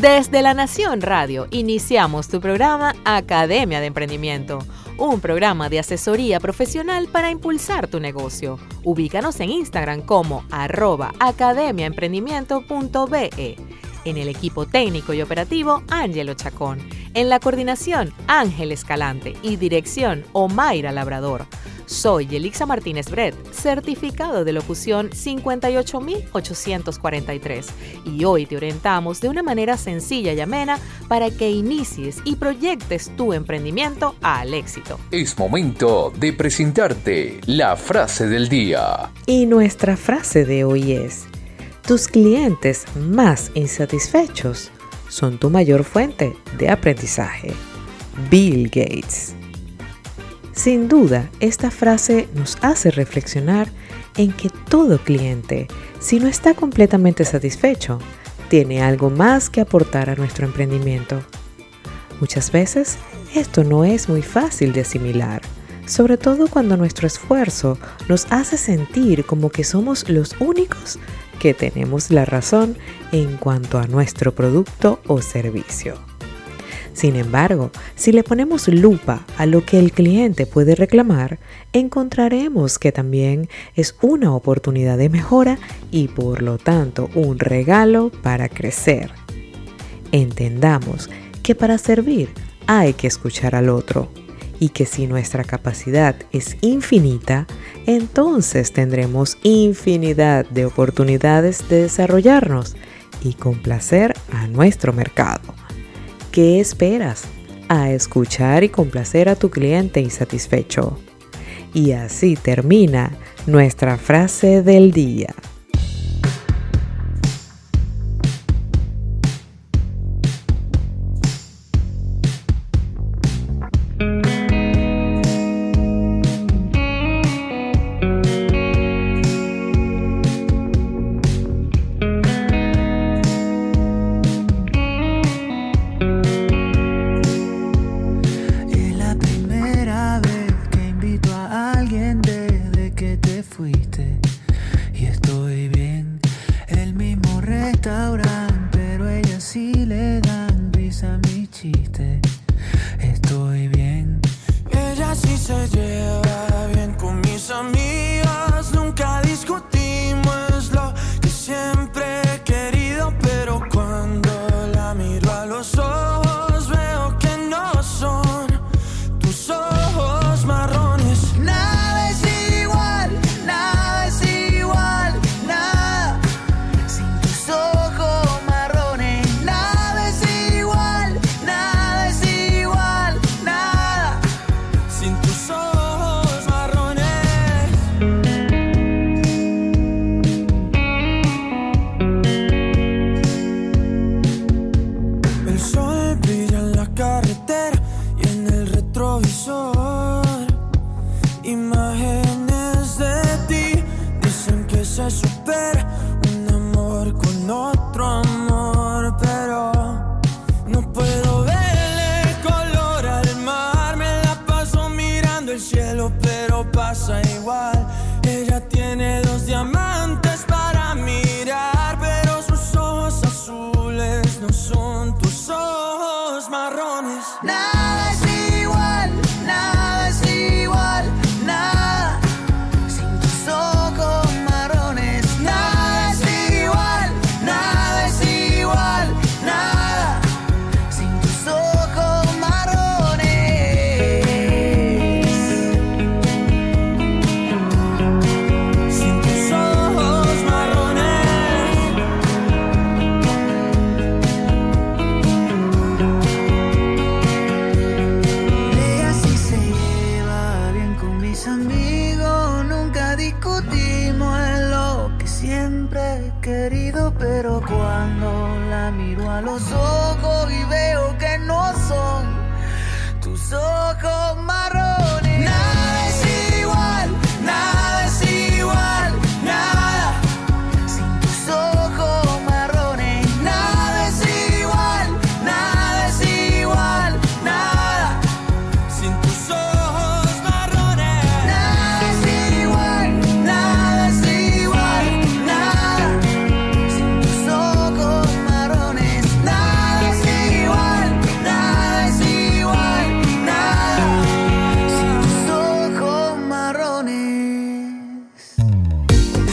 Desde La Nación Radio iniciamos tu programa Academia de Emprendimiento, un programa de asesoría profesional para impulsar tu negocio. Ubícanos en Instagram como arroba academiaemprendimiento.be. En el equipo técnico y operativo, Ángelo Chacón. En la coordinación, Ángel Escalante. Y dirección, Omaira Labrador. Soy Yelixa Martínez Bret, certificado de locución 58843 y hoy te orientamos de una manera sencilla y amena para que inicies y proyectes tu emprendimiento al éxito. Es momento de presentarte la frase del día. Y nuestra frase de hoy es, tus clientes más insatisfechos son tu mayor fuente de aprendizaje. Bill Gates. Sin duda, esta frase nos hace reflexionar en que todo cliente, si no está completamente satisfecho, tiene algo más que aportar a nuestro emprendimiento. Muchas veces esto no es muy fácil de asimilar, sobre todo cuando nuestro esfuerzo nos hace sentir como que somos los únicos que tenemos la razón en cuanto a nuestro producto o servicio. Sin embargo, si le ponemos lupa a lo que el cliente puede reclamar, encontraremos que también es una oportunidad de mejora y por lo tanto un regalo para crecer. Entendamos que para servir hay que escuchar al otro y que si nuestra capacidad es infinita, entonces tendremos infinidad de oportunidades de desarrollarnos y complacer a nuestro mercado. ¿Qué esperas? A escuchar y complacer a tu cliente insatisfecho. Y así termina nuestra frase del día. same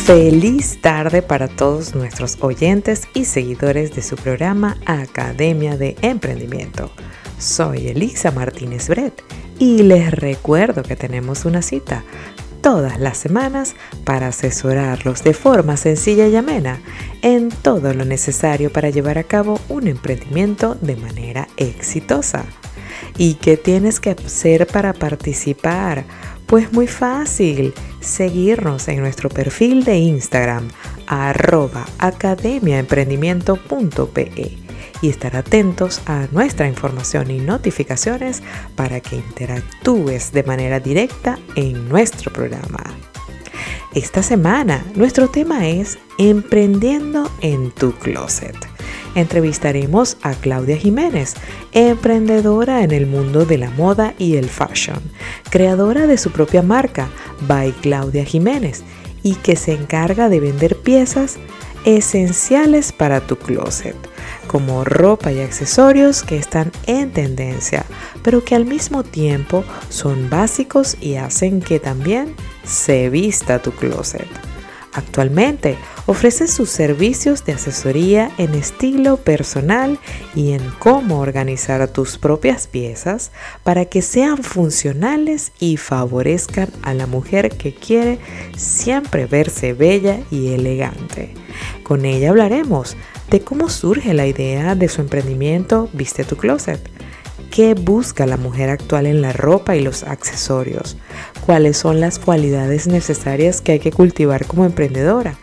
Feliz tarde para todos nuestros oyentes y seguidores de su programa Academia de Emprendimiento. Soy Elisa Martínez Bret y les recuerdo que tenemos una cita todas las semanas para asesorarlos de forma sencilla y amena en todo lo necesario para llevar a cabo un emprendimiento de manera exitosa. ¿Y qué tienes que hacer para participar? Pues muy fácil, seguirnos en nuestro perfil de Instagram arroba academiaemprendimiento.pe y estar atentos a nuestra información y notificaciones para que interactúes de manera directa en nuestro programa. Esta semana nuestro tema es Emprendiendo en tu closet. Entrevistaremos a Claudia Jiménez, emprendedora en el mundo de la moda y el fashion, creadora de su propia marca, By Claudia Jiménez, y que se encarga de vender piezas esenciales para tu closet, como ropa y accesorios que están en tendencia, pero que al mismo tiempo son básicos y hacen que también se vista tu closet. Actualmente ofrece sus servicios de asesoría en estilo personal y en cómo organizar tus propias piezas para que sean funcionales y favorezcan a la mujer que quiere siempre verse bella y elegante. Con ella hablaremos de cómo surge la idea de su emprendimiento Viste tu Closet. ¿Qué busca la mujer actual en la ropa y los accesorios? ¿Cuáles son las cualidades necesarias que hay que cultivar como emprendedora?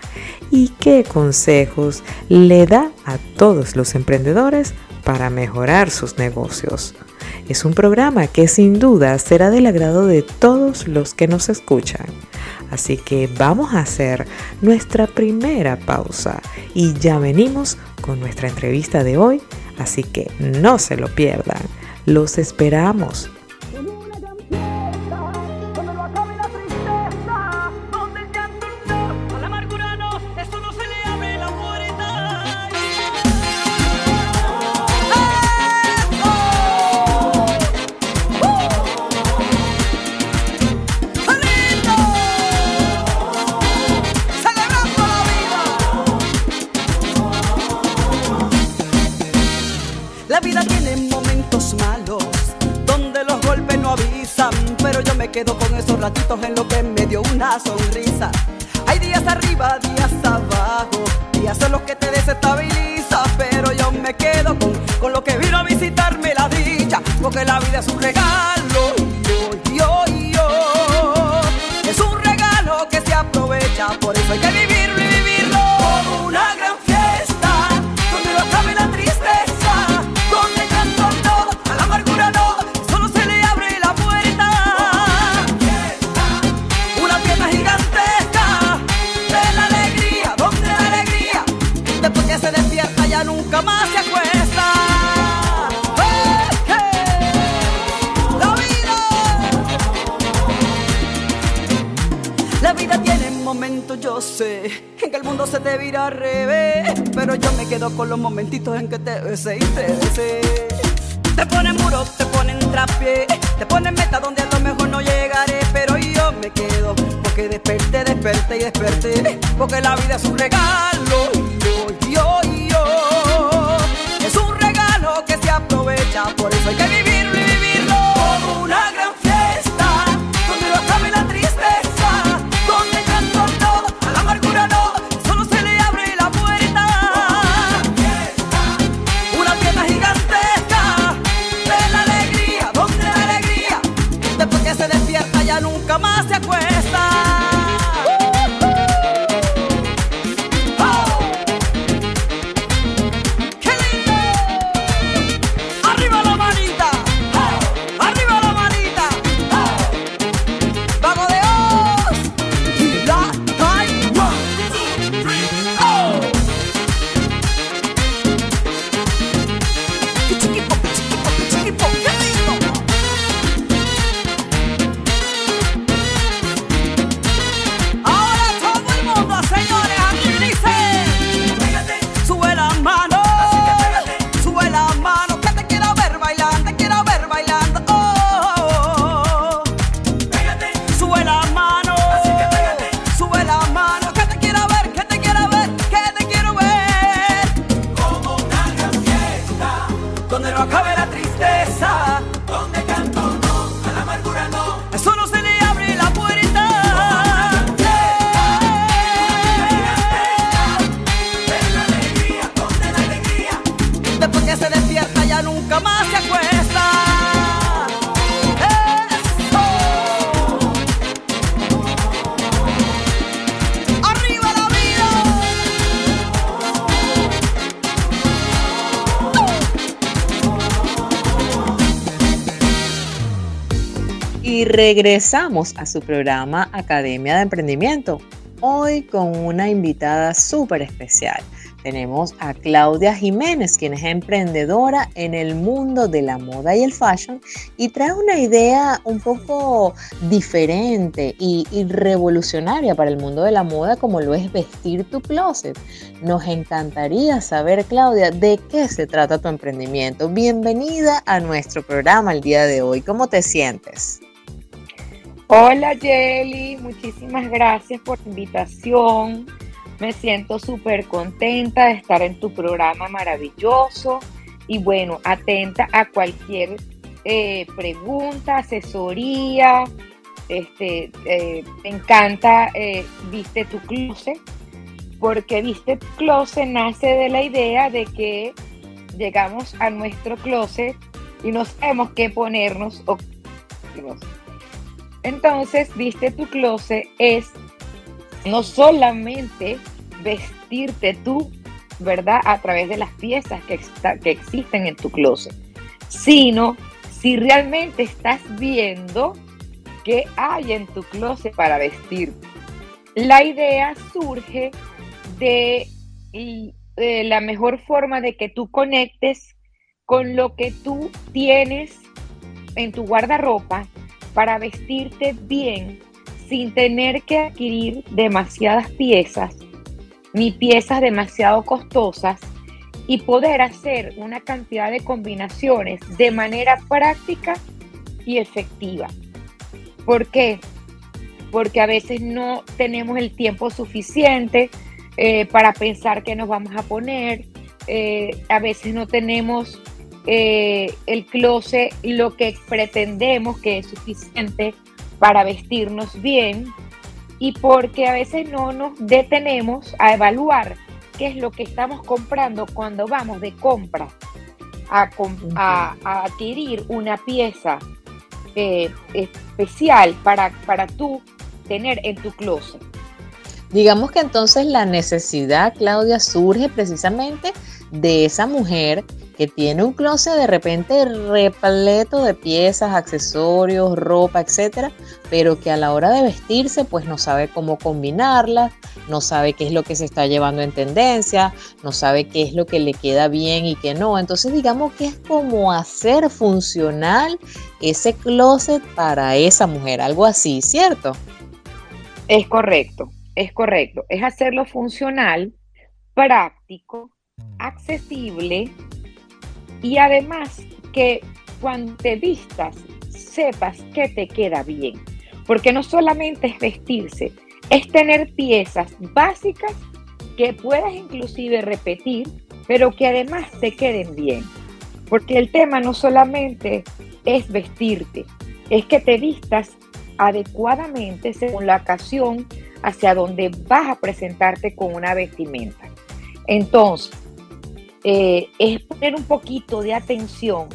¿Y qué consejos le da a todos los emprendedores para mejorar sus negocios? Es un programa que sin duda será del agrado de todos los que nos escuchan. Así que vamos a hacer nuestra primera pausa y ya venimos con nuestra entrevista de hoy, así que no se lo pierdan. Los esperamos. Quedo con esos ratitos en lo que me dio una sonrisa. Hay días arriba, días abajo, días en los que te desestabiliza, pero yo me quedo con lo que vino a visitarme la dicha, porque la vida es un regalo. Pero yo me quedo con los momentitos en que te besé y te besé. Te ponen muro, te ponen trapié, te ponen meta donde a lo mejor no llegaré. Pero yo me quedo, porque desperté, desperté y desperté. Porque la vida es un regalo. Regresamos a su programa Academia de Emprendimiento, hoy con una invitada súper especial. Tenemos a Claudia Jiménez, quien es emprendedora en el mundo de la moda y el fashion y trae una idea un poco diferente y, revolucionaria para el mundo de la moda como lo es vestir tu closet. Nos encantaría saber, Claudia, de qué se trata tu emprendimiento. Bienvenida a nuestro programa el día de hoy. ¿Cómo te sientes? Hola Jelly, muchísimas gracias por la invitación. Me siento súper contenta de estar en tu programa maravilloso y bueno, atenta a cualquier eh, pregunta, asesoría. Este, eh, me encanta eh, Viste tu Closet, porque Viste tu Closet nace de la idea de que llegamos a nuestro closet y no sabemos qué ponernos o entonces, viste tu closet es no solamente vestirte tú, ¿verdad? A través de las piezas que, que existen en tu closet, sino si realmente estás viendo qué hay en tu closet para vestir. La idea surge de, de la mejor forma de que tú conectes con lo que tú tienes en tu guardarropa para vestirte bien sin tener que adquirir demasiadas piezas ni piezas demasiado costosas y poder hacer una cantidad de combinaciones de manera práctica y efectiva. ¿Por qué? Porque a veces no tenemos el tiempo suficiente eh, para pensar qué nos vamos a poner, eh, a veces no tenemos eh, el closet lo que pretendemos que es suficiente para vestirnos bien y porque a veces no nos detenemos a evaluar qué es lo que estamos comprando cuando vamos de compra a, adquirir una pieza eh, especial para, para tú tener en tu closet. Digamos que entonces la necesidad, Claudia, surge precisamente de esa mujer que tiene un closet de repente repleto de piezas, accesorios, ropa, etcétera, pero que a la hora de vestirse, pues no sabe cómo combinarla, no sabe qué es lo que se está llevando en tendencia, no sabe qué es lo que le queda bien y qué no. Entonces, digamos que es como hacer funcional ese closet para esa mujer, algo así, ¿cierto? Es correcto, es correcto. Es hacerlo funcional, práctico, accesible y además que cuando te vistas sepas que te queda bien. Porque no solamente es vestirse, es tener piezas básicas que puedas inclusive repetir, pero que además te queden bien. Porque el tema no solamente es vestirte, es que te vistas adecuadamente según la ocasión hacia donde vas a presentarte con una vestimenta. Entonces, eh, es poner un poquito de atención.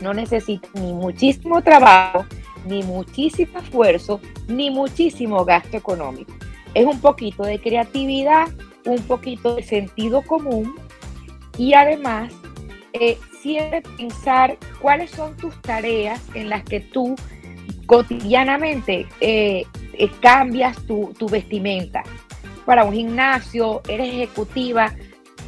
No necesita ni muchísimo trabajo, ni muchísimo esfuerzo, ni muchísimo gasto económico. Es un poquito de creatividad, un poquito de sentido común y además eh, siempre pensar cuáles son tus tareas en las que tú cotidianamente eh, cambias tu, tu vestimenta. Para un gimnasio, eres ejecutiva,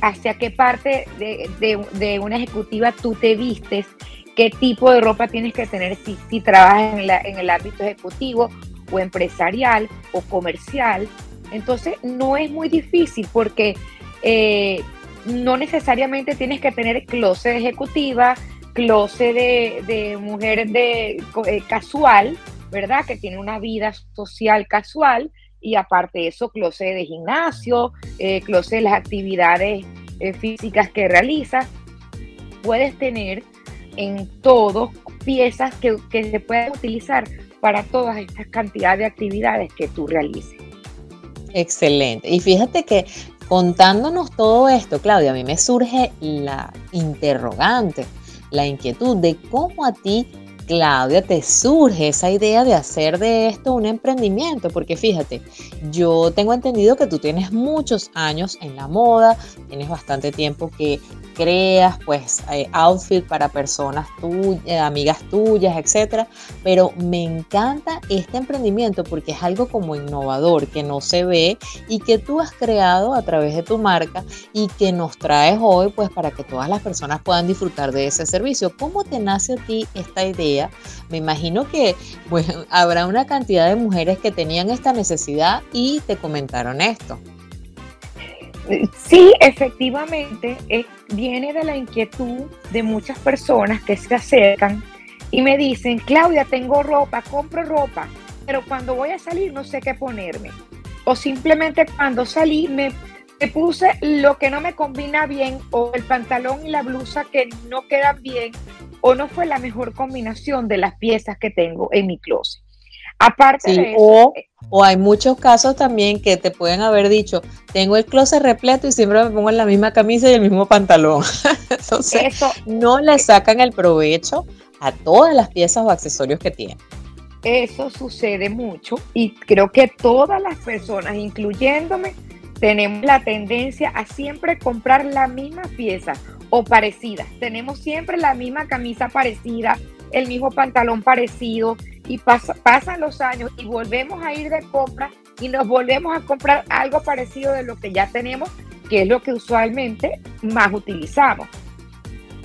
hacia qué parte de, una ejecutiva tú te vistes, qué tipo de ropa tienes que tener si, si trabajas en, el ámbito ejecutivo o empresarial o comercial. Entonces no es muy difícil porque eh, no necesariamente tienes que tener closet ejecutiva, closet de, de mujer de, eh, casual, ¿verdad? Que tiene una vida social casual, y aparte de eso, closet de gimnasio, eh, closet de las actividades eh, físicas que realizas. Puedes tener en todo piezas que, que se puedan utilizar para todas estas cantidades de actividades que tú realices. Excelente. Y fíjate que contándonos todo esto, Claudia, a mí me surge la interrogante, la inquietud de cómo a ti Claudia, te surge esa idea de hacer de esto un emprendimiento? Porque fíjate, yo tengo entendido que tú tienes muchos años en la moda, tienes bastante tiempo que creas pues eh, outfit para personas tuyas, amigas tuyas, etcétera. Pero me encanta este emprendimiento porque es algo como innovador, que no se ve y que tú has creado a través de tu marca y que nos traes hoy pues para que todas las personas puedan disfrutar de ese servicio. ¿Cómo te nace a ti esta idea? Me imagino que pues, habrá una cantidad de mujeres que tenían esta necesidad y te comentaron esto. Sí, efectivamente, eh, viene de la inquietud de muchas personas que se acercan y me dicen, Claudia, tengo ropa, compro ropa, pero cuando voy a salir no sé qué ponerme. O simplemente cuando salí me, me puse lo que no me combina bien o el pantalón y la blusa que no quedan bien o no fue la mejor combinación de las piezas que tengo en mi closet. Aparte de eso, eh, o, hay muchos casos también que te pueden haber dicho, tengo el closet repleto y siempre me pongo en la misma camisa y el mismo pantalón. Entonces, eso, no le sacan el provecho a todas las piezas o accesorios que tienen. Eso sucede mucho y creo que todas las personas, incluyéndome, tenemos la tendencia a siempre comprar la misma pieza o parecida. Tenemos siempre la misma camisa parecida, el mismo pantalón parecido y pasan los años y volvemos a ir de compra y nos volvemos a comprar algo parecido de lo que ya tenemos, que es lo que usualmente más utilizamos.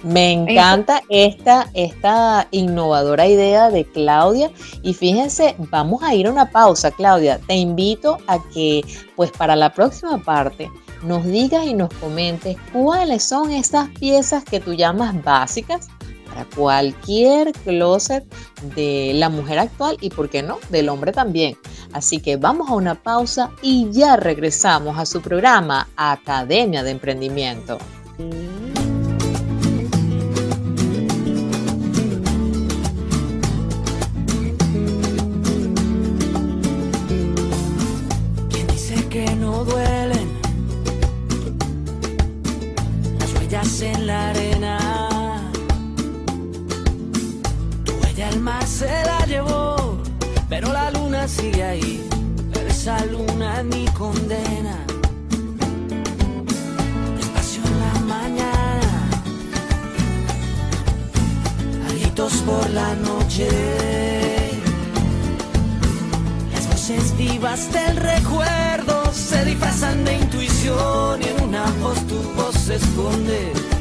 Me encanta esta, esta innovadora idea de Claudia y fíjense, vamos a ir a una pausa, Claudia. Te invito a que, pues para la próxima parte, nos digas y nos comentes cuáles son esas piezas que tú llamas básicas para cualquier closet de la mujer actual y, por qué no, del hombre también. Así que vamos a una pausa y ya regresamos a su programa Academia de Emprendimiento. Esa luna ni condena. Despacio en la mañana, gritos por la noche. Las voces vivas del recuerdo se disfrazan de intuición y en una voz tu voz se esconde.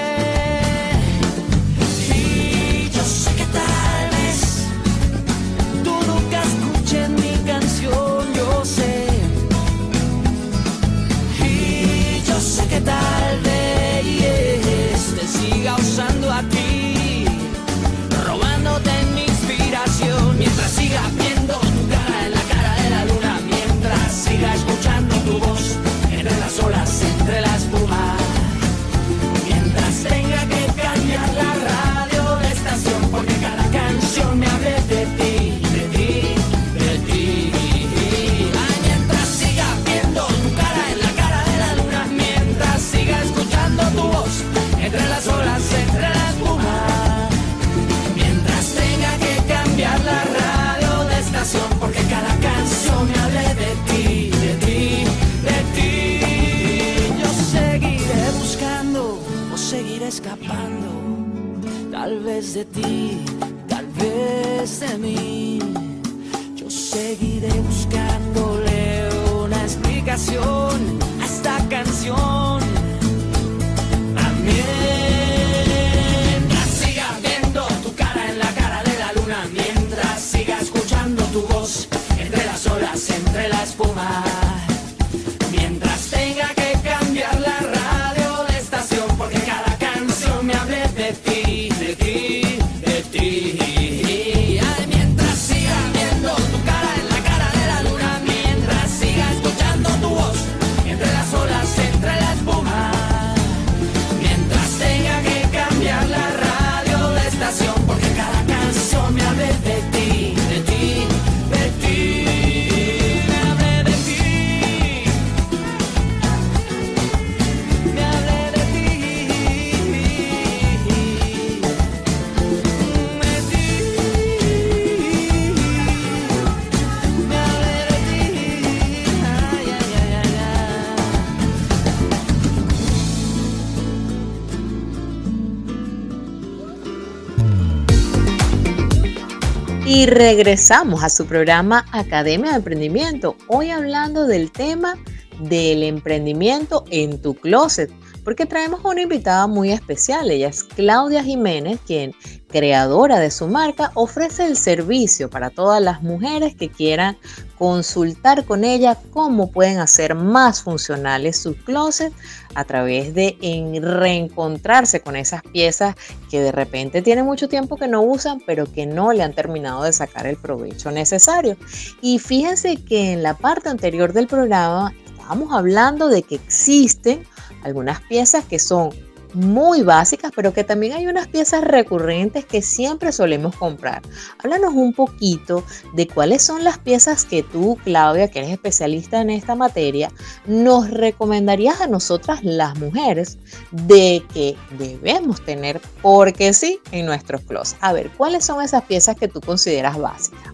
Regresamos a su programa Academia de Emprendimiento, hoy hablando del tema del emprendimiento en tu closet, porque traemos una invitada muy especial, ella es Claudia Jiménez, quien, creadora de su marca, ofrece el servicio para todas las mujeres que quieran consultar con ella cómo pueden hacer más funcionales sus closets a través de en reencontrarse con esas piezas que de repente tienen mucho tiempo que no usan, pero que no le han terminado de sacar el provecho necesario. Y fíjense que en la parte anterior del programa estábamos hablando de que existen algunas piezas que son muy básicas, pero que también hay unas piezas recurrentes que siempre solemos comprar. Háblanos un poquito de cuáles son las piezas que tú, Claudia, que eres especialista en esta materia, nos recomendarías a nosotras las mujeres de que debemos tener, porque sí, en nuestros closets. A ver, ¿cuáles son esas piezas que tú consideras básicas?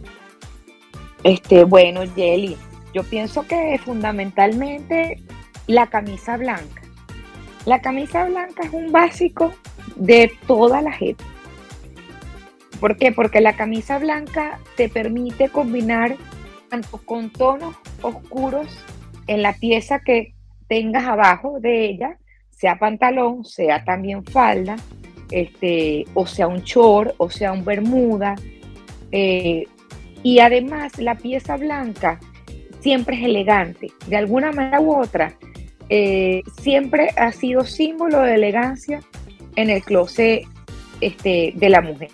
Este, bueno, Jelly, yo pienso que fundamentalmente la camisa blanca. La camisa blanca es un básico de toda la gente. ¿Por qué? Porque la camisa blanca te permite combinar tanto con tonos oscuros en la pieza que tengas abajo de ella, sea pantalón, sea también falda, este, o sea un short, o sea un bermuda. eh, y además la pieza blanca siempre es elegante. De alguna manera u otra, eh, siempre ha sido símbolo de elegancia en el closet este, de la mujer.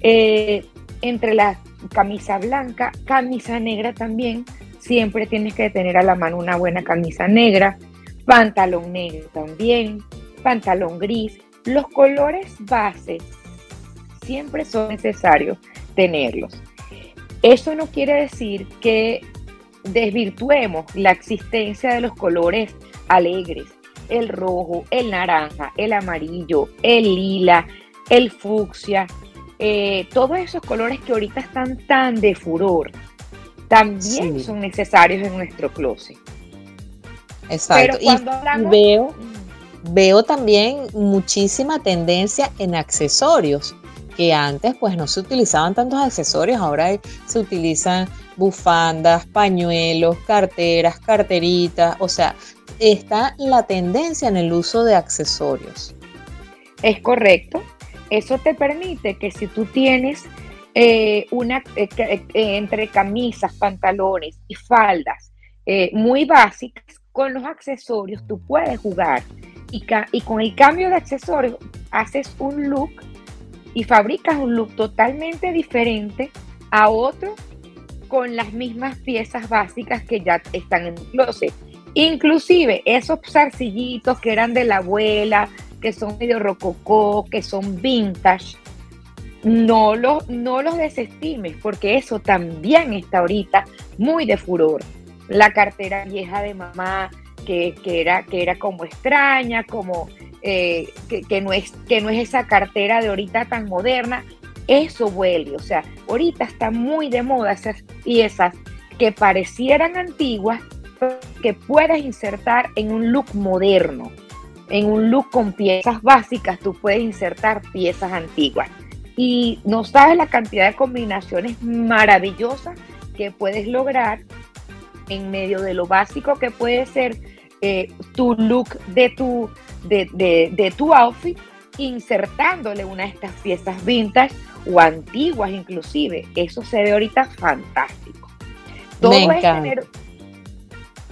Eh, entre la camisa blanca, camisa negra también, siempre tienes que tener a la mano una buena camisa negra, pantalón negro también, pantalón gris. Los colores base siempre son necesarios tenerlos. Eso no quiere decir que desvirtuemos la existencia de los colores alegres, el rojo, el naranja, el amarillo, el lila, el fucsia, eh, todos esos colores que ahorita están tan de furor, también Sí. son necesarios en nuestro closet. Exacto. Pero cuando y hablamos- veo, veo también muchísima tendencia en accesorios, que antes pues no se utilizaban tantos accesorios, ahora se utilizan bufandas, pañuelos, carteras, carteritas, o sea, está la tendencia en el uso de accesorios. Es correcto. Eso te permite que si tú tienes eh, una eh, eh, entre camisas, pantalones y faldas muy básicas, con los accesorios tú puedes jugar y, y con el cambio de accesorios haces un look y fabricas un look totalmente diferente a otro con las mismas piezas básicas que ya están en el closet. Inclusive esos zarcillitos que eran de la abuela, que son medio rococó, que son vintage, no, lo- no los desestimes, porque eso también está ahorita muy de furor. La cartera vieja de mamá, que, que era, que era como extraña, como eh, que no es, que no es esa cartera de ahorita tan moderna, eso vuelve. O sea, ahorita está muy de moda esas piezas que parecieran antiguas, que puedas insertar en un look moderno. en un look con piezas básicas, tú puedes insertar piezas antiguas. Y no sabes la cantidad de combinaciones maravillosas que puedes lograr en medio de lo básico que puede ser eh, tu look de tu, de, de tu outfit, insertándole una de estas piezas vintage o antiguas inclusive. Eso se ve ahorita fantástico. me encanta,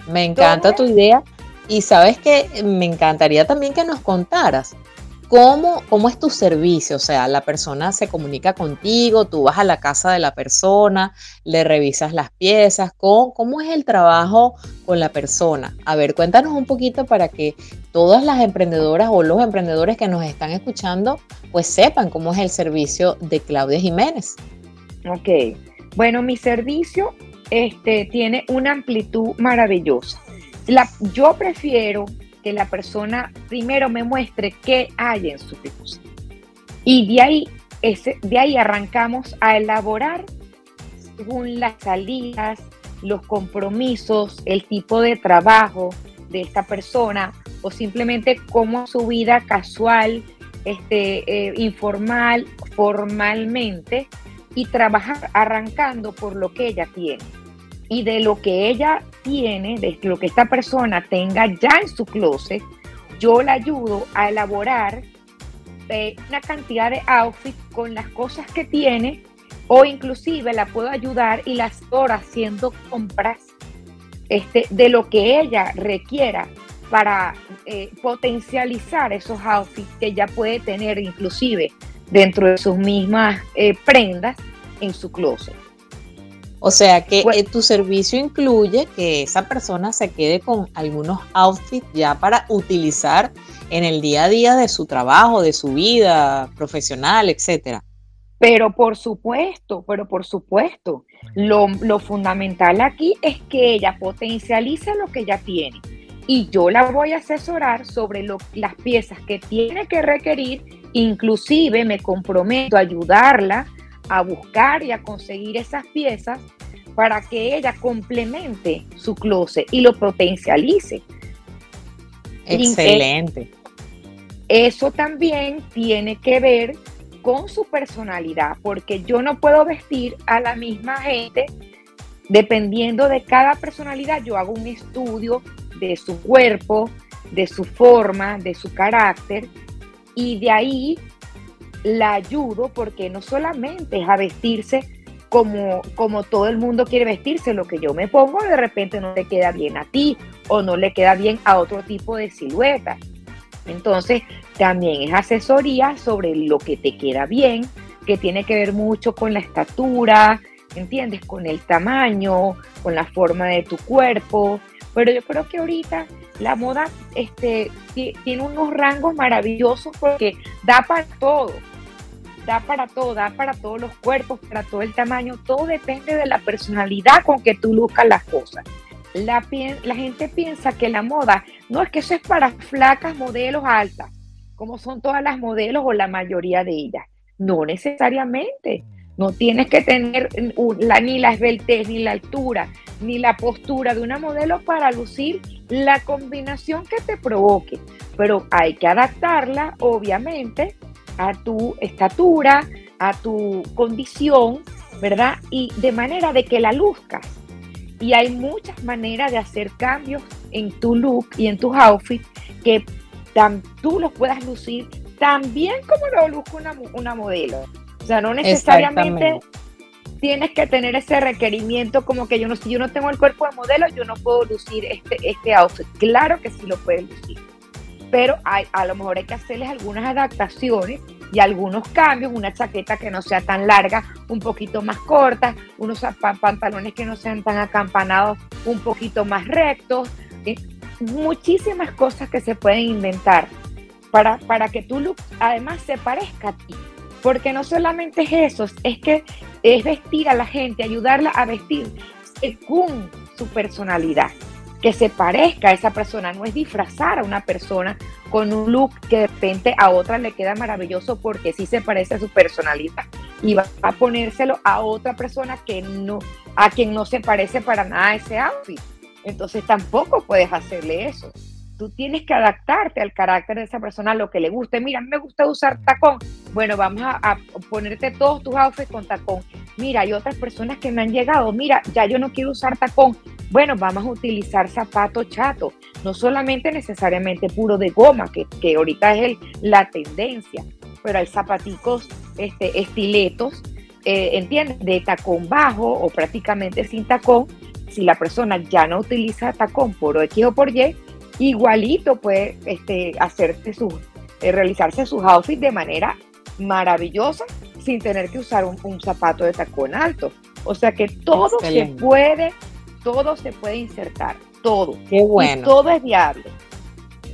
me encanta tu idea y sabes que me encantaría también que nos contaras ¿Cómo, ¿Cómo, es tu servicio? O sea, la persona se comunica contigo, tú vas a la casa de la persona, le revisas las piezas, ¿cómo, cómo es el trabajo con la persona? A ver, cuéntanos un poquito para que todas las emprendedoras o los emprendedores que nos están escuchando, pues sepan cómo es el servicio de Claudia Jiménez. Ok, bueno, mi servicio este, tiene una amplitud maravillosa. Yo prefiero que la persona primero me muestre qué hay en su closet. Y de ahí, ese, de ahí arrancamos a elaborar según las salidas, los compromisos, el tipo de trabajo de esta persona o simplemente cómo su vida casual, este, eh, informal, formalmente y trabajar arrancando por lo que ella tiene y de lo que ella tiene, de lo que esta persona tenga ya en su closet, yo la ayudo a elaborar eh, una cantidad de outfits con las cosas que tiene o inclusive la puedo ayudar y las horas haciendo compras este, de lo que ella requiera para eh, potencializar esos outfits que ella puede tener inclusive dentro de sus mismas eh, prendas en su closet. O sea que eh, tu servicio incluye que esa persona se quede con algunos outfits ya para utilizar en el día a día de su trabajo, de su vida profesional, etcétera. Pero por supuesto, pero por supuesto, lo, fundamental aquí es que ella potencialice lo que ya tiene. Y yo la voy a asesorar sobre las piezas que tiene que requerir, inclusive me comprometo a ayudarla a buscar y a conseguir esas piezas para que ella complemente su closet y lo potencialice. Excelente. Eso también tiene que ver con su personalidad, porque yo no puedo vestir a la misma gente dependiendo de cada personalidad. Yo hago un estudio de su cuerpo, de su forma, de su carácter, y de ahí la ayudo porque no solamente es a vestirse como, como todo el mundo quiere vestirse, lo que yo me pongo de repente no le queda bien a ti o no le queda bien a otro tipo de silueta. Entonces, también es asesoría sobre lo que te queda bien, que tiene que ver mucho con la estatura, ¿entiendes? Con el tamaño, con la forma de tu cuerpo. Pero yo creo que ahorita la moda este, tiene unos rangos maravillosos porque da para todo da para todo, da para todos los cuerpos, para todo el tamaño, todo depende de la personalidad con que tú luzcas las cosas. La, la gente piensa que la moda, no es que eso es para flacas modelos altas, como son todas las modelos o la mayoría de ellas. No necesariamente. No tienes que tener ni la esbeltez, ni la altura, ni la postura de una modelo para lucir la combinación que te provoque. Pero hay que adaptarla, obviamente, a tu estatura, a tu condición, ¿verdad? Y de manera de que la luzcas. Y hay muchas maneras de hacer cambios en tu look y en tus outfits que tú los puedas lucir tan bien como lo luzca una, una modelo. O sea, no necesariamente tienes que tener ese requerimiento como que yo no, si yo no tengo el cuerpo de modelo, yo no puedo lucir este, este outfit. Claro que sí lo puedes lucir pero hay, a lo mejor hay que hacerles algunas adaptaciones y algunos cambios, una chaqueta que no sea tan larga, un poquito más corta, unos pantalones que no sean tan acampanados, un poquito más rectos, eh, muchísimas cosas que se pueden inventar para, para que tu look además se parezca a ti. Porque no solamente es eso, es que es vestir a la gente, ayudarla a vestir según su personalidad que se parezca a esa persona, no es disfrazar a una persona con un look que de repente a otra le queda maravilloso porque sí se parece a su personalidad y va a ponérselo a otra persona que no, a quien no se parece para nada ese outfit. Entonces tampoco puedes hacerle eso. tú tienes que adaptarte al carácter de esa persona, a lo que le guste. Mira, me gusta usar tacón. Bueno, vamos a, a ponerte todos tus outfits con tacón. Mira, hay otras personas que me han llegado. Mira, ya yo no quiero usar tacón. Bueno, vamos a utilizar zapato chato, no solamente necesariamente puro de goma, que, que ahorita es el, la tendencia, pero hay zapaticos, este, estiletos, eh, ¿entiendes? De tacón bajo o prácticamente sin tacón. Si la persona ya no utiliza tacón por X o por Y, igualito puede este, hacerse sus, eh, realizarse sus outfits de manera maravillosa sin tener que usar un, un zapato de tacón alto. O sea que todo Excelente. se puede, todo se puede insertar, todo. Qué bueno. Y todo es viable.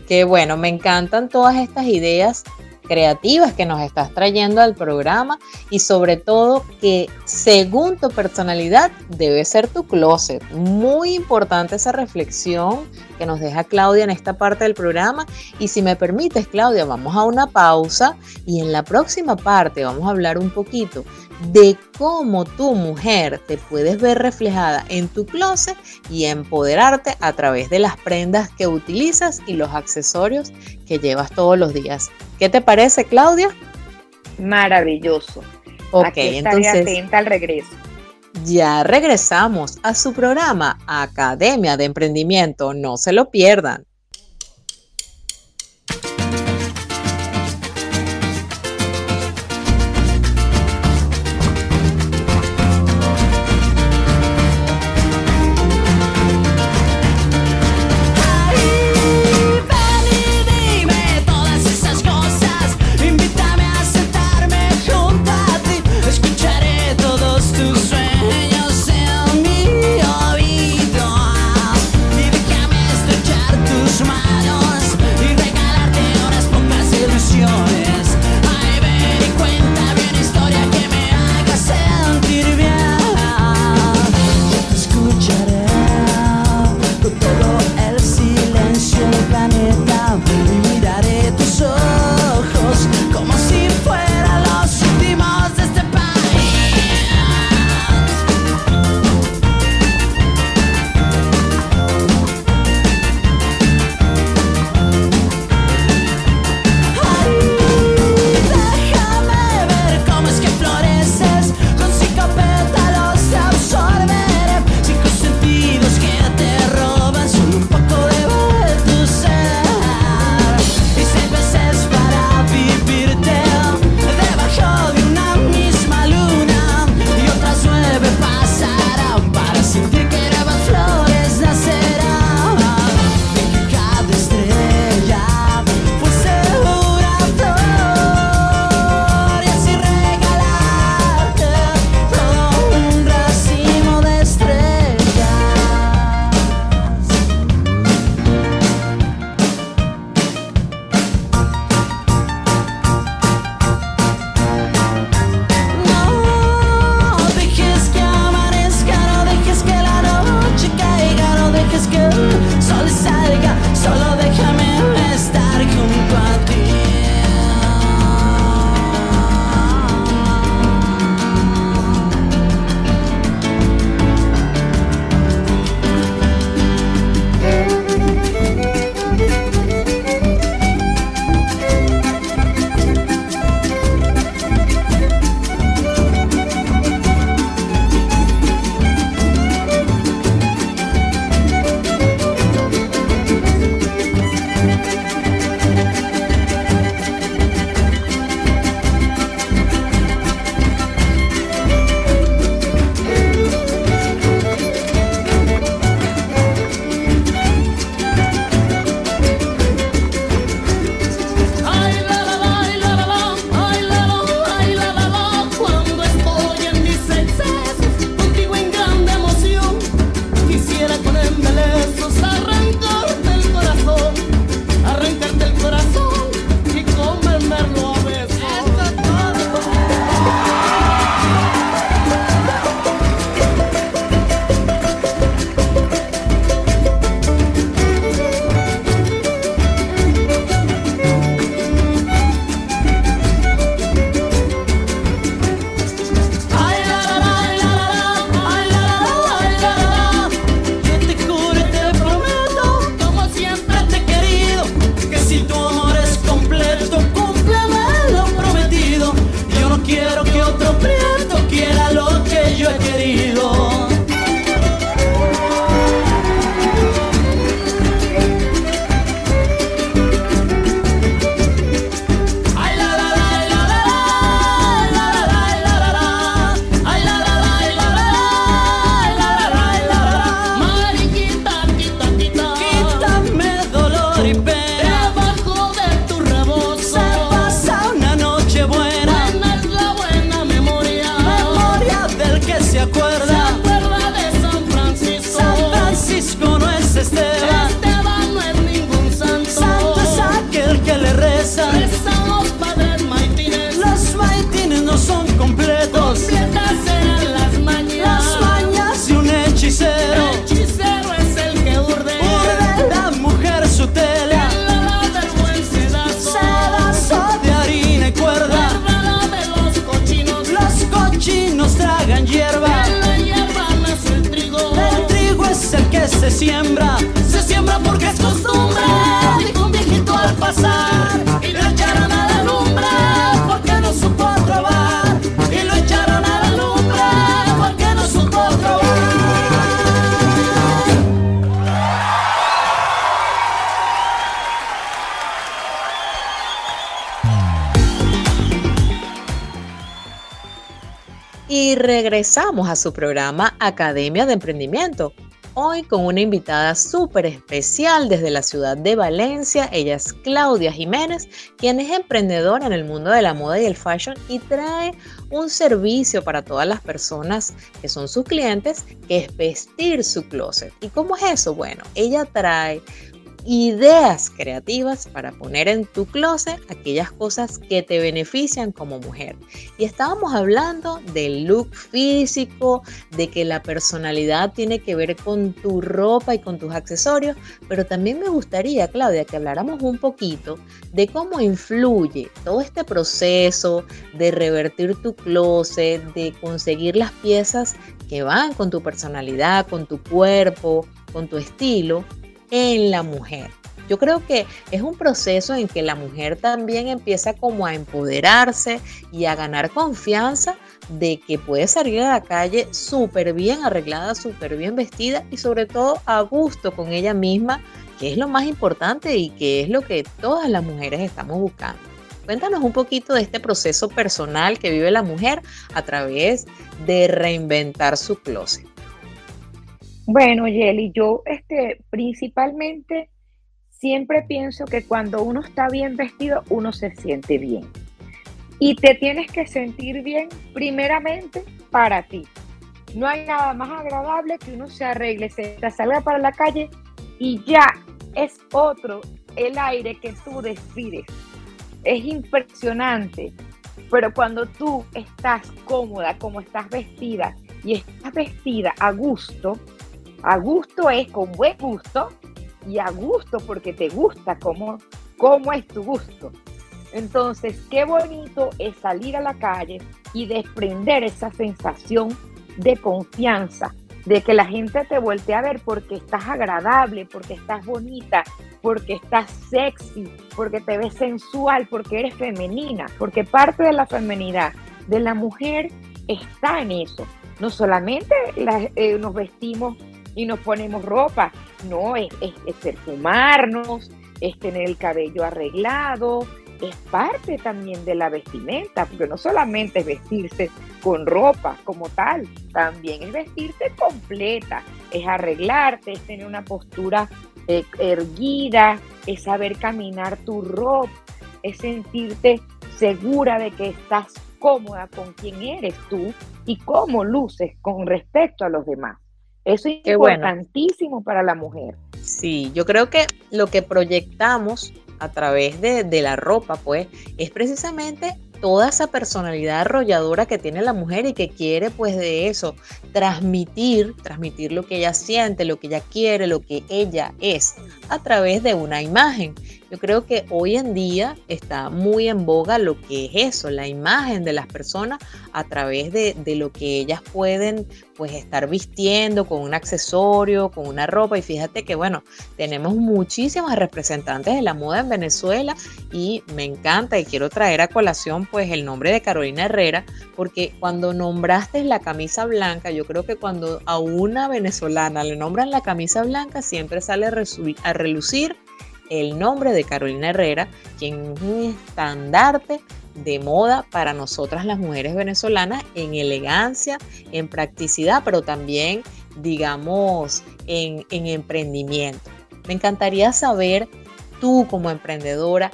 Qué bueno, me encantan todas estas ideas creativas que nos estás trayendo al programa y sobre todo que según tu personalidad debe ser tu closet. Muy importante esa reflexión que nos deja Claudia en esta parte del programa y si me permites Claudia vamos a una pausa y en la próxima parte vamos a hablar un poquito de cómo tu mujer te puedes ver reflejada en tu closet y empoderarte a través de las prendas que utilizas y los accesorios que llevas todos los días. ¿Qué te parece, Claudia? Maravilloso. Ok, Aquí estaré entonces atenta al regreso. ya regresamos a su programa Academia de Emprendimiento. No se lo pierdan. A su programa Academia de Emprendimiento. Hoy con una invitada súper especial desde la ciudad de Valencia. Ella es Claudia Jiménez, quien es emprendedora en el mundo de la moda y el fashion y trae un servicio para todas las personas que son sus clientes, que es vestir su closet. ¿Y cómo es eso? Bueno, ella trae ideas creativas para poner en tu closet aquellas cosas que te benefician como mujer. Y estábamos hablando del look físico, de que la personalidad tiene que ver con tu ropa y con tus accesorios, pero también me gustaría, Claudia, que habláramos un poquito de cómo influye todo este proceso de revertir tu closet, de conseguir las piezas que van con tu personalidad, con tu cuerpo, con tu estilo en la mujer. Yo creo que es un proceso en que la mujer también empieza como a empoderarse y a ganar confianza de que puede salir a la calle súper bien arreglada, súper bien vestida y sobre todo a gusto con ella misma, que es lo más importante y que es lo que todas las mujeres estamos buscando. Cuéntanos un poquito de este proceso personal que vive la mujer a través de reinventar su closet. Bueno, Yeli, yo este, principalmente siempre pienso que cuando uno está bien vestido, uno se siente bien. Y te tienes que sentir bien primeramente para ti. No hay nada más agradable que uno se arregle, se salga para la calle y ya es otro el aire que tú despides. Es impresionante. Pero cuando tú estás cómoda, como estás vestida y estás vestida a gusto, a gusto es con buen gusto y a gusto porque te gusta cómo, cómo es tu gusto. Entonces, qué bonito es salir a la calle y desprender esa sensación de confianza, de que la gente te voltee a ver porque estás agradable, porque estás bonita, porque estás sexy, porque te ves sensual, porque eres femenina, porque parte de la feminidad de la mujer está en eso. No solamente eh, nos vestimos y nos ponemos ropa. No, es, perfumarnos, es tener el cabello arreglado, es parte también de la vestimenta, porque no solamente es vestirse con ropa como tal, también es vestirte completa, es arreglarte, es tener una postura eh, erguida, es saber caminar tu ropa, es sentirte segura de que estás cómoda con quién eres tú y cómo luces con respecto a los demás. Eso es importantísimo para la mujer. Sí, yo creo que lo que proyectamos a través de, de, la ropa, pues, es precisamente toda esa personalidad arrolladora que tiene la mujer y que quiere, pues, de eso, transmitir, transmitir lo que ella siente, lo que ella quiere, lo que ella es, a través de una imagen. Yo creo que hoy en día está muy en boga lo que es eso, la imagen de las personas a través de, lo que ellas pueden pues estar vistiendo con un accesorio, con una ropa. Y fíjate que bueno, tenemos muchísimas representantes de la moda en Venezuela y me encanta y quiero traer a colación pues el nombre de Carolina Herrera, porque cuando nombraste la camisa blanca, yo creo que cuando a una venezolana le nombran la camisa blanca, siempre sale a relucir el nombre de Carolina Herrera, quien es un estandarte de moda para nosotras las mujeres venezolanas en elegancia, en practicidad, pero también, digamos, en, en emprendimiento. Me encantaría saber, tú como emprendedora,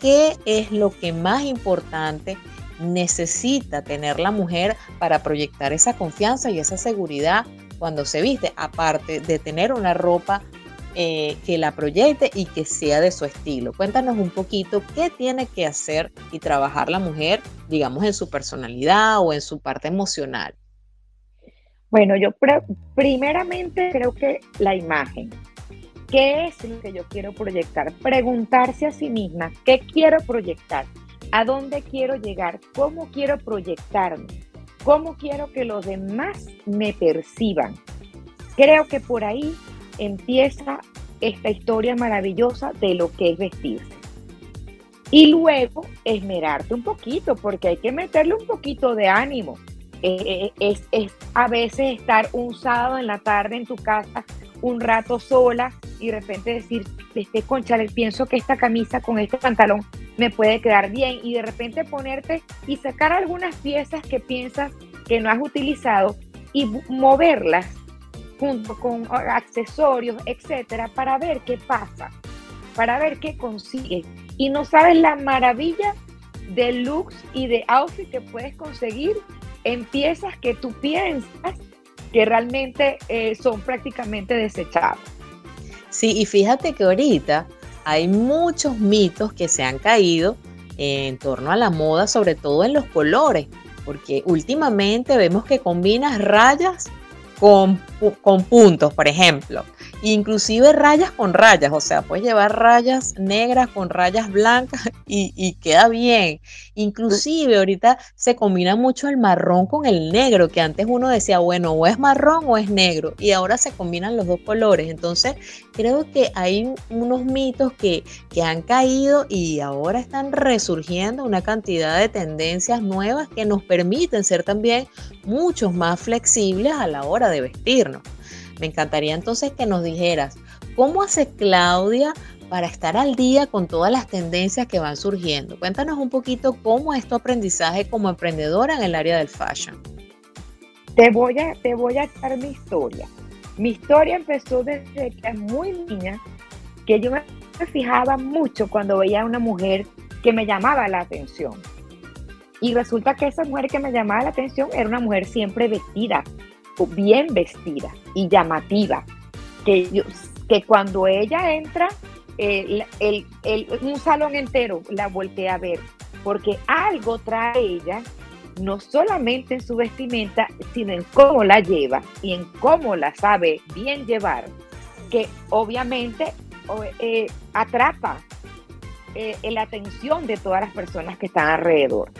qué es lo que más importante necesita tener la mujer para proyectar esa confianza y esa seguridad cuando se viste, aparte de tener una ropa eh, que la proyecte y que sea de su estilo. Cuéntanos un poquito qué tiene que hacer y trabajar la mujer, digamos, en su personalidad o en su parte emocional. Bueno, yo primeramente creo que la imagen. ¿Qué es lo que yo quiero proyectar? Preguntarse a sí misma, ¿qué quiero proyectar? ¿A dónde quiero llegar? ¿Cómo quiero proyectarme? ¿Cómo quiero que los demás me perciban? Creo que por ahí empieza esta historia maravillosa de lo que es vestirse. Y luego esmerarte un poquito, porque hay que meterle un poquito de ánimo. Eh, eh, es, es, a veces estar un sábado en la tarde en tu casa un rato sola y de repente decir, este concha, pienso que esta camisa con este pantalón me puede quedar bien y de repente ponerte y sacar algunas piezas que piensas que no has utilizado y moverlas junto con accesorios, etcétera, para ver qué pasa, para ver qué consigues. Y no sabes la maravilla de looks y de outfit que puedes conseguir en piezas que tú piensas que realmente eh, son prácticamente desechables. Sí, y fíjate que ahorita hay muchos mitos que se han caído en torno a la moda, sobre todo en los colores, porque últimamente vemos que combinas rayas con, con puntos, por ejemplo inclusive rayas con rayas, o sea, puedes llevar rayas negras con rayas blancas y, queda bien. Inclusive ahorita se combina mucho el marrón con el negro, que antes uno decía, bueno, o es marrón o es negro, y ahora se combinan los dos colores. Entonces, creo que hay unos mitos que, que han caído y ahora están resurgiendo una cantidad de tendencias nuevas que nos permiten ser también muchos más flexibles a la hora de vestirnos. Me encantaría entonces que nos dijeras, ¿cómo hace Claudia para estar al día con todas las tendencias que van surgiendo? Cuéntanos un poquito cómo es tu aprendizaje como emprendedora en el área del fashion. Te voy a, te voy a echar mi historia. Mi historia empezó desde que es muy niña, que yo me fijaba mucho cuando veía a una mujer que me llamaba la atención. Y resulta que esa mujer que me llamaba la atención era una mujer siempre vestida, bien vestida y llamativa, que, que cuando ella entra, el, un salón entero la voltea a ver, porque algo trae ella, no solamente en su vestimenta, sino en cómo la lleva y en cómo la sabe bien llevar, que obviamente eh, atrapa eh, la atención de todas las personas que están alrededor.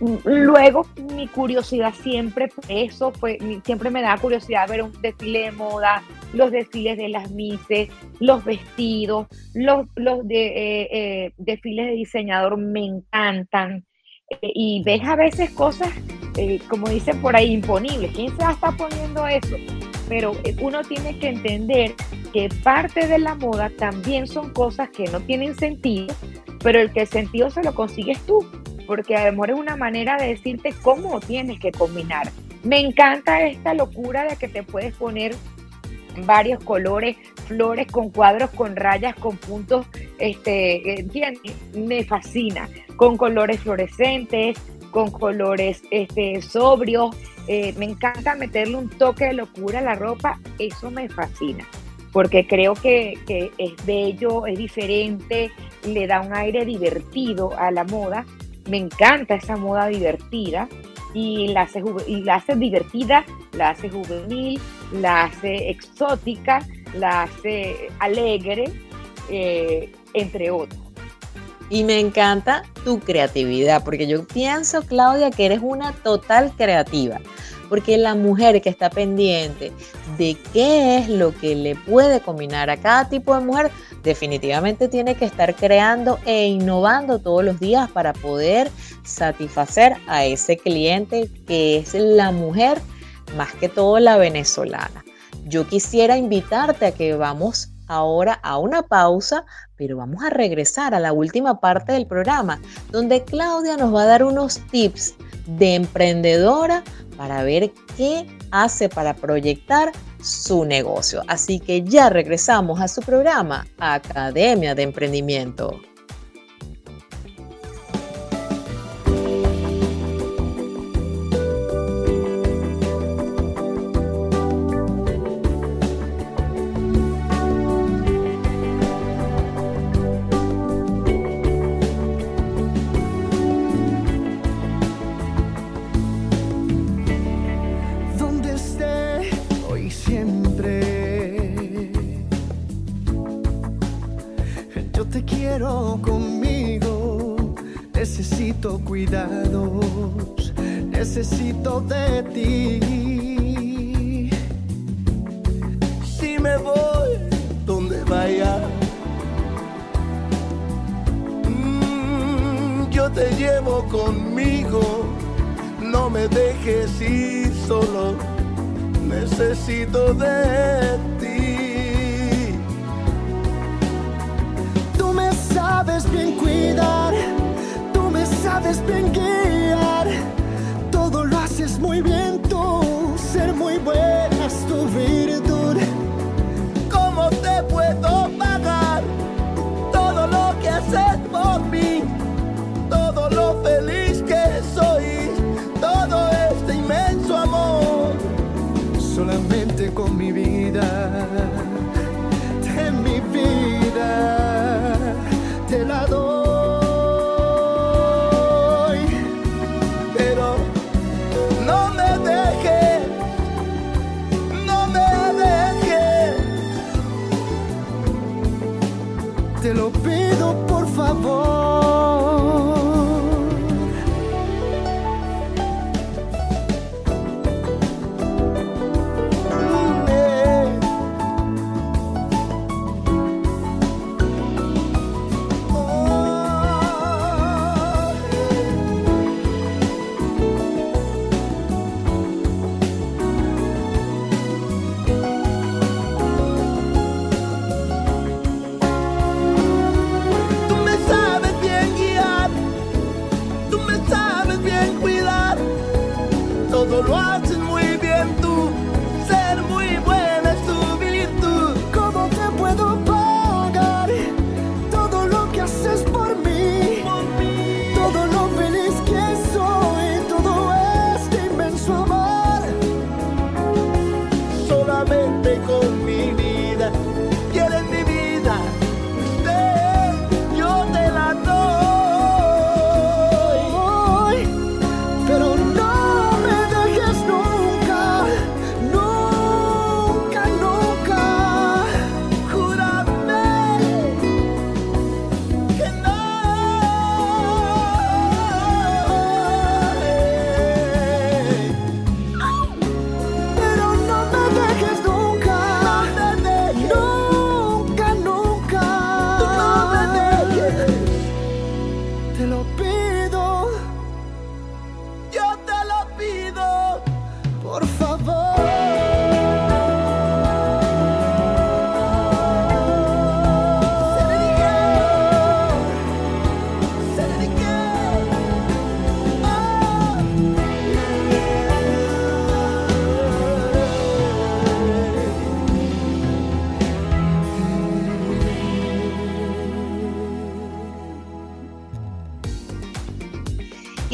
Luego, mi curiosidad siempre, eso fue, siempre me da curiosidad ver un desfile de moda, los desfiles de las mises, los vestidos, los, los de, eh, eh, desfiles de diseñador me encantan. Eh, y ves a veces cosas, como dicen por ahí, imponibles. ¿Quién se está poniendo eso? Pero uno tiene que entender que parte de la moda también son cosas que no tienen sentido, pero el que el sentido se lo consigues tú porque además es una manera de decirte cómo tienes que combinar. Me encanta esta locura de que te puedes poner varios colores, flores con cuadros, con rayas, con puntos, este, Me fascina, con colores fluorescentes, con colores este, sobrios. Eh, me encanta meterle un toque de locura a la ropa, eso me fascina, porque creo que es bello, es diferente, le da un aire divertido a la moda me encanta esa moda divertida y la hace, y la hace divertida, la hace juvenil, la hace exótica, la hace alegre, eh, entre otros. Y me encanta tu creatividad, porque yo pienso, Claudia, que eres una total creativa porque la mujer que está pendiente de qué es lo que le puede combinar a cada tipo de mujer, definitivamente tiene que estar creando e innovando todos los días para poder satisfacer a ese cliente que es la mujer, más que todo la venezolana. Yo quisiera invitarte a que vamos ahora a una pausa, pero vamos a regresar a la última parte del programa, donde Claudia nos va a dar unos tips de emprendedora para ver qué hace para proyectar su negocio. Así que ya regresamos a su programa Academia de Emprendimiento. cuidados, necesito de ti. Si me voy, donde vaya, mm, yo te llevo conmigo, no me dejes ir solo, necesito de ti. Tú me sabes bien cuidar sabes bien. Todo lo haces muy bien tú, ser muy buena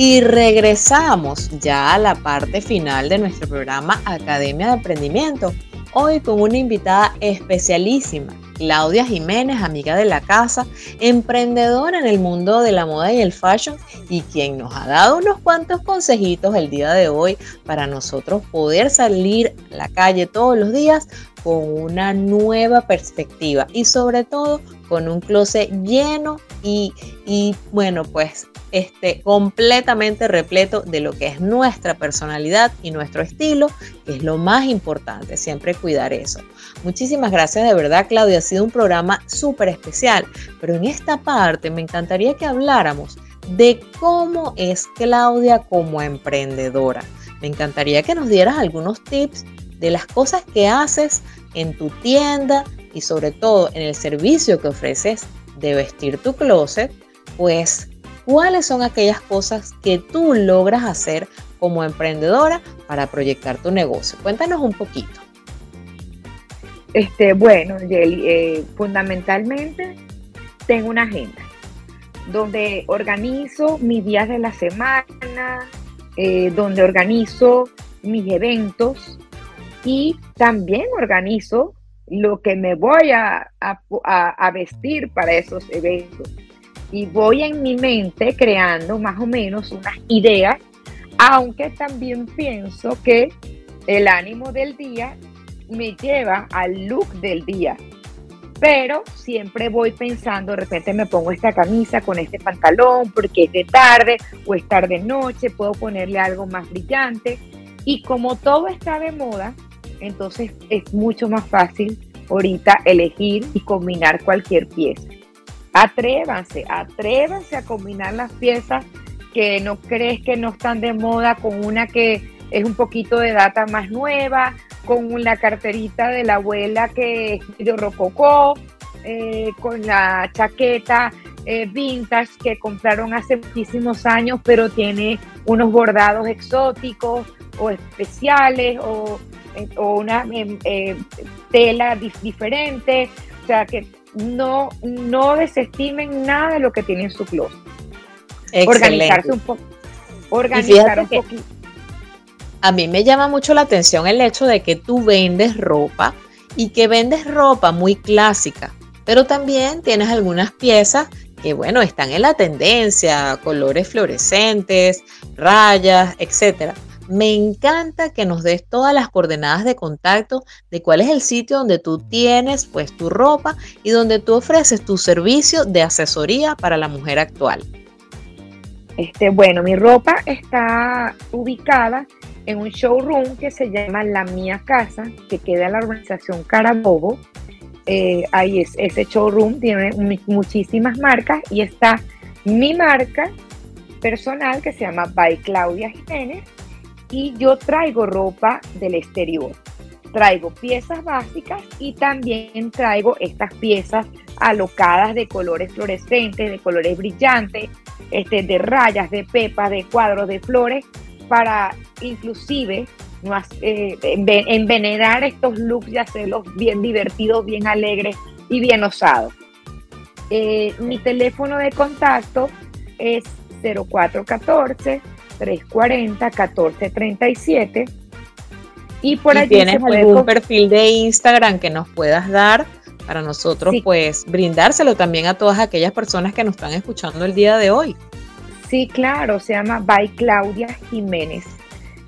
Y regresamos ya a la parte final de nuestro programa Academia de Emprendimiento. Hoy con una invitada especialísima, Claudia Jiménez, amiga de la casa, emprendedora en el mundo de la moda y el fashion y quien nos ha dado unos cuantos consejitos el día de hoy para nosotros poder salir a la calle todos los días con una nueva perspectiva y sobre todo con un closet lleno y, y bueno, pues este, completamente repleto de lo que es nuestra personalidad y nuestro estilo, que es lo más importante, siempre cuidar eso. Muchísimas gracias de verdad, Claudia, ha sido un programa súper especial, pero en esta parte me encantaría que habláramos de cómo es Claudia como emprendedora. Me encantaría que nos dieras algunos tips de las cosas que haces en tu tienda y sobre todo en el servicio que ofreces de vestir tu closet, pues cuáles son aquellas cosas que tú logras hacer como emprendedora para proyectar tu negocio. Cuéntanos un poquito. Este, bueno, Yeli, eh, fundamentalmente tengo una agenda donde organizo mis días de la semana, eh, donde organizo mis eventos y también organizo lo que me voy a, vestir para esos eventos. Y voy en mi mente creando más o menos unas ideas, aunque también pienso que el ánimo del día me lleva al look del día. Pero siempre voy pensando, de repente me pongo esta camisa con este pantalón porque es de tarde o es tarde noche, puedo ponerle algo más brillante. Y como todo está de moda, entonces es mucho más fácil ahorita elegir y combinar cualquier pieza. Atrévanse, atrévanse a combinar las piezas que no crees que no están de moda con una que es un poquito de data más nueva, con la carterita de la abuela que es de rococó, eh, con la chaqueta eh, vintage que compraron hace muchísimos años, pero tiene unos bordados exóticos o especiales o, eh, una em, tela diferente. O sea, que no, no desestimen nada de lo que tiene en su closet. Organizarse un poco. Organizar un poquito. A mí me llama mucho la atención el hecho de que tú vendes ropa y que vendes ropa muy clásica, pero también tienes algunas piezas que, bueno, están en la tendencia, colores fluorescentes, rayas, etcétera. Me encanta que nos des todas las coordenadas de contacto de cuál es el sitio donde tú tienes pues tu ropa y donde tú ofreces tu servicio de asesoría para la mujer actual. Este, bueno, mi ropa está ubicada en un showroom que se llama La Mía Casa, que queda en la organización Carabobo. Eh, ahí es, ese showroom tiene muchísimas marcas y está mi marca personal que se llama By Claudia Jiménez y yo traigo ropa del exterior. Traigo piezas básicas y también traigo estas piezas alocadas de colores fluorescentes, de colores brillantes, este, de rayas, de pepas, de cuadros, de flores, para inclusive eh, envenenar estos looks y hacerlos bien divertidos, bien alegres y bien osados. Eh, mi teléfono de contacto es 0414 340 1437 y por allí tienes algún perfil de Instagram que nos puedas dar para nosotros pues brindárselo también a todas aquellas personas que nos están escuchando el día de hoy. Sí, claro, se llama By Claudia Jiménez.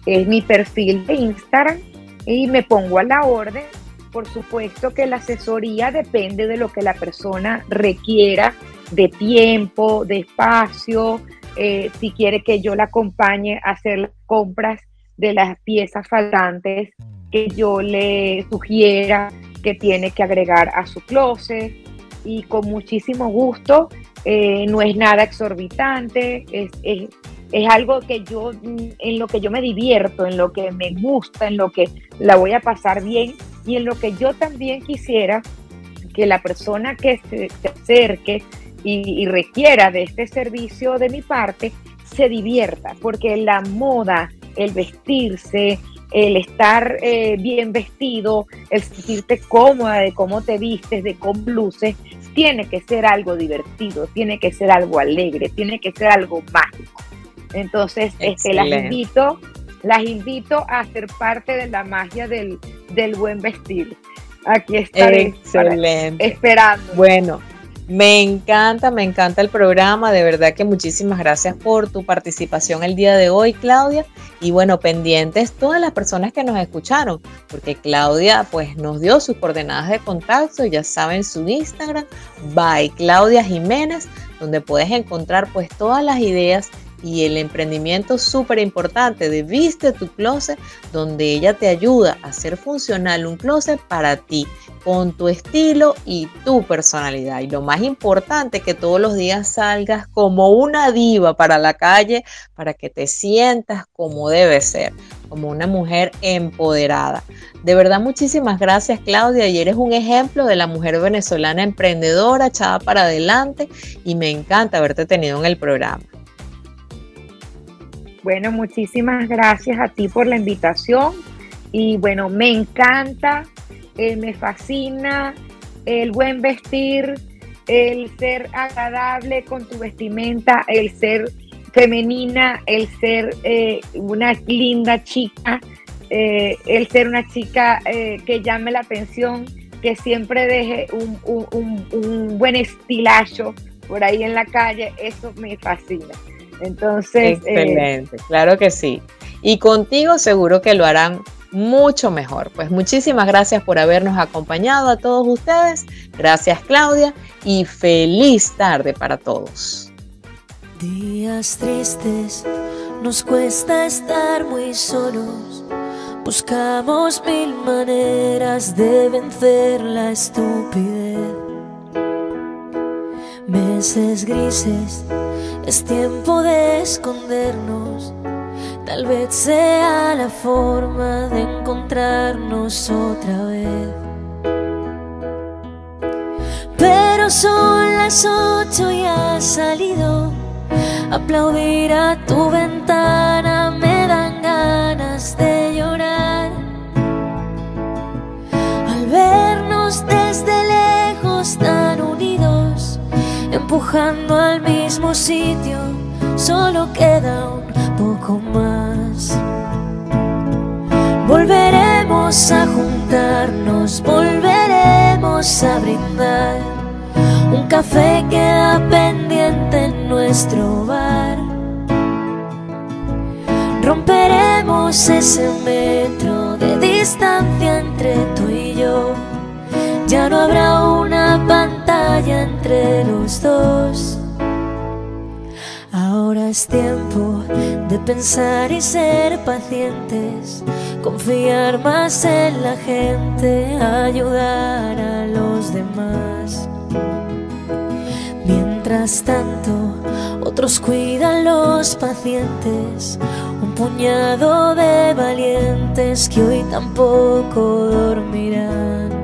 Es mi perfil de Instagram y me pongo a la orden. Por supuesto que la asesoría depende de lo que la persona requiera de tiempo, de espacio, eh, si quiere que yo la acompañe a hacer compras de las piezas faltantes que yo le sugiera que tiene que agregar a su closet. Y con muchísimo gusto, eh, no es nada exorbitante, es, es, es, algo que yo, en lo que yo me divierto, en lo que me gusta, en lo que la voy a pasar bien. Y en lo que yo también quisiera que la persona que se, acerque y, y requiera de este servicio de mi parte se divierta, porque la moda, el vestirse, el estar eh, bien vestido, el sentirte cómoda de cómo te vistes, de cómo luces, tiene que ser algo divertido, tiene que ser algo alegre, tiene que ser algo mágico. Entonces, este, las invito, las invito a ser parte de la magia del, del buen vestir. Aquí estaré esperando. Bueno, me encanta, me encanta el programa, de verdad que muchísimas gracias por tu participación el día de hoy, Claudia. Y bueno, pendientes todas las personas que nos escucharon, porque Claudia pues nos dio sus coordenadas de contacto, ya saben su Instagram, by Claudia Jiménez, donde puedes encontrar pues todas las ideas y el emprendimiento súper importante de Viste tu Closet, donde ella te ayuda a hacer funcional un closet para ti, con tu estilo y tu personalidad. Y lo más importante, que todos los días salgas como una diva para la calle, para que te sientas como debe ser, como una mujer empoderada. De verdad, muchísimas gracias Claudia y eres un ejemplo de la mujer venezolana emprendedora, echada para adelante y me encanta haberte tenido en el programa. Bueno, muchísimas gracias a ti por la invitación y bueno, me encanta, eh, me fascina el buen vestir, el ser agradable con tu vestimenta, el ser femenina, el ser eh, una linda chica, eh, el ser una chica que llame la atención, que siempre deje un, un buen estilacho por ahí en la calle, eso me fascina. Entonces. Eh, Excelente, claro que sí. Y contigo seguro que lo harán mucho mejor. Pues muchísimas gracias por habernos acompañado a todos ustedes. Gracias Claudia y feliz tarde para todos. Días tristes, nos cuesta estar muy solos. Buscamos mil maneras de vencer la estupidez. Grises, es tiempo de escondernos. Tal vez sea la forma de encontrarnos otra vez. Pero son las ocho y has salido. Aplaudir a tu ventana empujando al mismo sitio, solo queda un poco más. Volveremos a juntarnos, volveremos a brindar. Un café queda pendiente en nuestro bar. Romperemos ese metro de distancia entre tú y yo. Ya no habrá una pantalla entre los dos. Ahora es tiempo de pensar y ser pacientes, confiar más en la gente, ayudar a los demás. Mientras tanto, otros cuidan los pacientes, un puñado de valientes que hoy tampoco dormirán.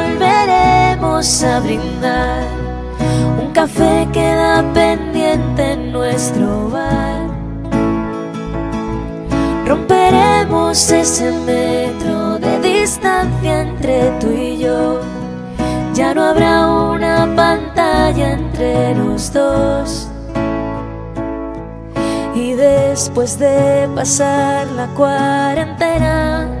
a brindar. Un café queda pendiente en nuestro bar. Romperemos ese metro de distancia entre tú y yo. Ya no habrá una pantalla entre los dos. Y después de pasar la cuarentena,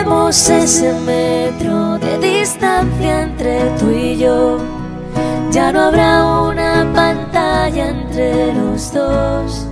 Ese metro de distancia entre tú y yo. Ya no habrá una pantalla entre los dos.